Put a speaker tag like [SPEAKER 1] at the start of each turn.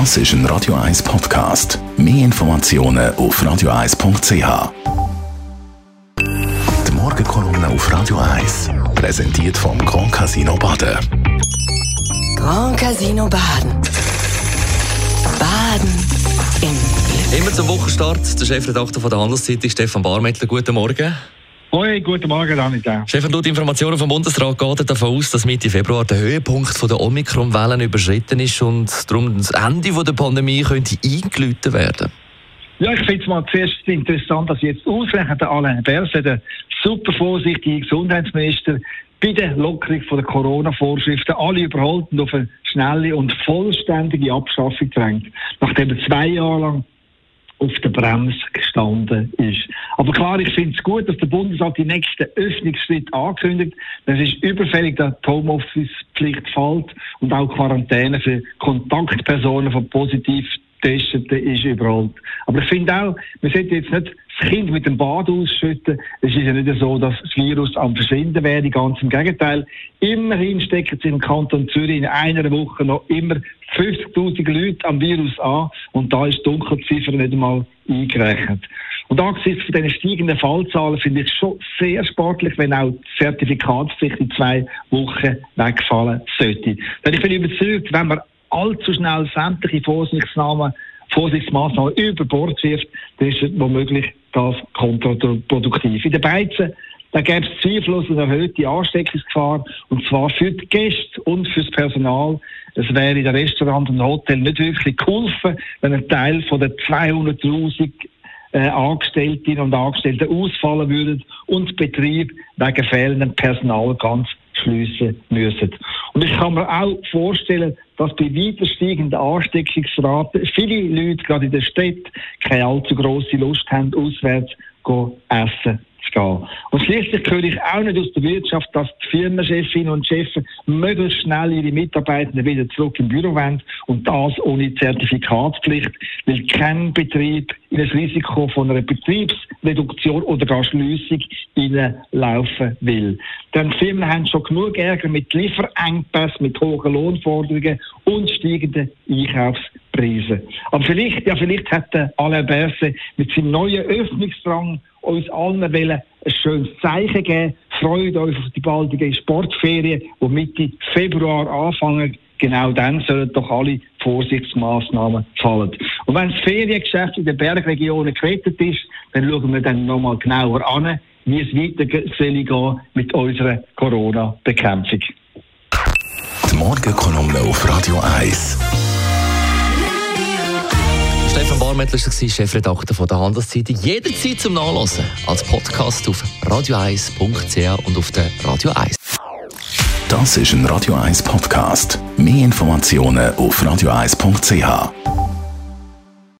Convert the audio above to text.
[SPEAKER 1] Das ist ein Radio 1 Podcast. Mehr Informationen auf radio1.ch. Die Morgenkolumne auf Radio 1 präsentiert vom Grand Casino Baden.
[SPEAKER 2] Grand Casino Baden. Baden im Glück.
[SPEAKER 3] Immer zum Wochenstart, der Chefredakteur von der Handelszeitung, Stefan Barmettler. Guten Morgen.
[SPEAKER 4] Hoi, guten Morgen, Anita.
[SPEAKER 3] Stefan, laut Informationen vom Bundesrat geht davon aus, dass Mitte Februar der Höhepunkt der Omikron-Wellen überschritten ist und darum das Ende der Pandemie könnte eingeläutet werden.
[SPEAKER 4] Ja, ich finde es mal zuerst interessant, dass jetzt ausgerechnet Alain Berset, der super vorsichtige Gesundheitsminister, bei der Lockerung der Corona-Vorschriften alle überholt und auf eine schnelle und vollständige Abschaffung drängt, nachdem er zwei Jahre lang auf der Bremse gestanden ist. Aber klar, ich finde es gut, dass der Bundesrat die nächsten Öffnungsschritte ankündigt. Es ist überfällig, dass die Homeoffice-Pflicht fällt und auch Quarantäne für Kontaktpersonen von positiv Getesteten ist überholt. Aber ich finde auch, man sollte jetzt nicht das Kind mit dem Bad ausschütten. Es ist ja nicht so, dass das Virus am Verschwinden wäre. Ganz im Gegenteil. Immerhin stecken sich im Kanton Zürich in einer Woche noch immer 50.000 Leute am Virus an. Und da ist die Dunkelziffer nicht einmal eingerechnet. Und angesichts von diesen steigenden Fallzahlen finde ich es schon sehr sportlich, wenn auch die Zertifikatspflicht in zwei Wochen wegfallen sollte. Denn ich bin überzeugt, wenn man allzu schnell sämtliche Vorsichtsmaßnahmen, über Bord wirft, dann ist womöglich das kontraproduktiv. In den Beizen da gäbe es zweifellos eine erhöhte Ansteckungsgefahr, und zwar für die Gäste und für das Personal. Es wäre in den Restaurants und Hotels nicht wirklich geholfen, wenn ein Teil von den 200.000 äh, Angestellten und Angestellten ausfallen würden und Betrieb wegen fehlendem Personal ganz schliessen müssen. Und ich kann mir auch vorstellen, dass bei weiter steigenden Ansteckungsraten viele Leute, gerade in der Stadt, keine allzu grosse Lust haben, auswärts zu essen. Und schließlich höre ich auch nicht aus der Wirtschaft, dass die Firmenchefinnen und Chefs möglichst schnell ihre Mitarbeiter wieder zurück im Büro wollen und das ohne Zertifikatspflicht, weil kein Betrieb in das Risiko von einer Betriebsreduktion oder gar Schliessung laufen will. Denn Firmen haben schon genug Ärger mit Lieferengpässen, mit hohen Lohnforderungen und steigenden Einkaufspreisen. Aber vielleicht, ja, vielleicht hat der Alain Berset mit seinem neuen Öffnungsdrang uns allen wollen ein schönes Zeichen geben. Freut euch auf die baldigen Sportferien, die Mitte Februar anfangen. Genau dann sollen doch alle Vorsichtsmaßnahmen fallen. Und wenn das Feriengeschäft in den Bergregionen gerettet ist, dann schauen wir dann nochmal genauer an, wie es weiter soll mit unserer Corona-Bekämpfung.
[SPEAKER 1] Die Morgenkolumne auf Radio 1.
[SPEAKER 3] Stefan Barmettler war Chefredakteur von der Handelszeitung. Jederzeit zum Nachlesen als Podcast auf radio1.ch und auf der Radio 1.
[SPEAKER 1] Das ist ein Radio 1 Podcast. Mehr Informationen auf radio1.ch.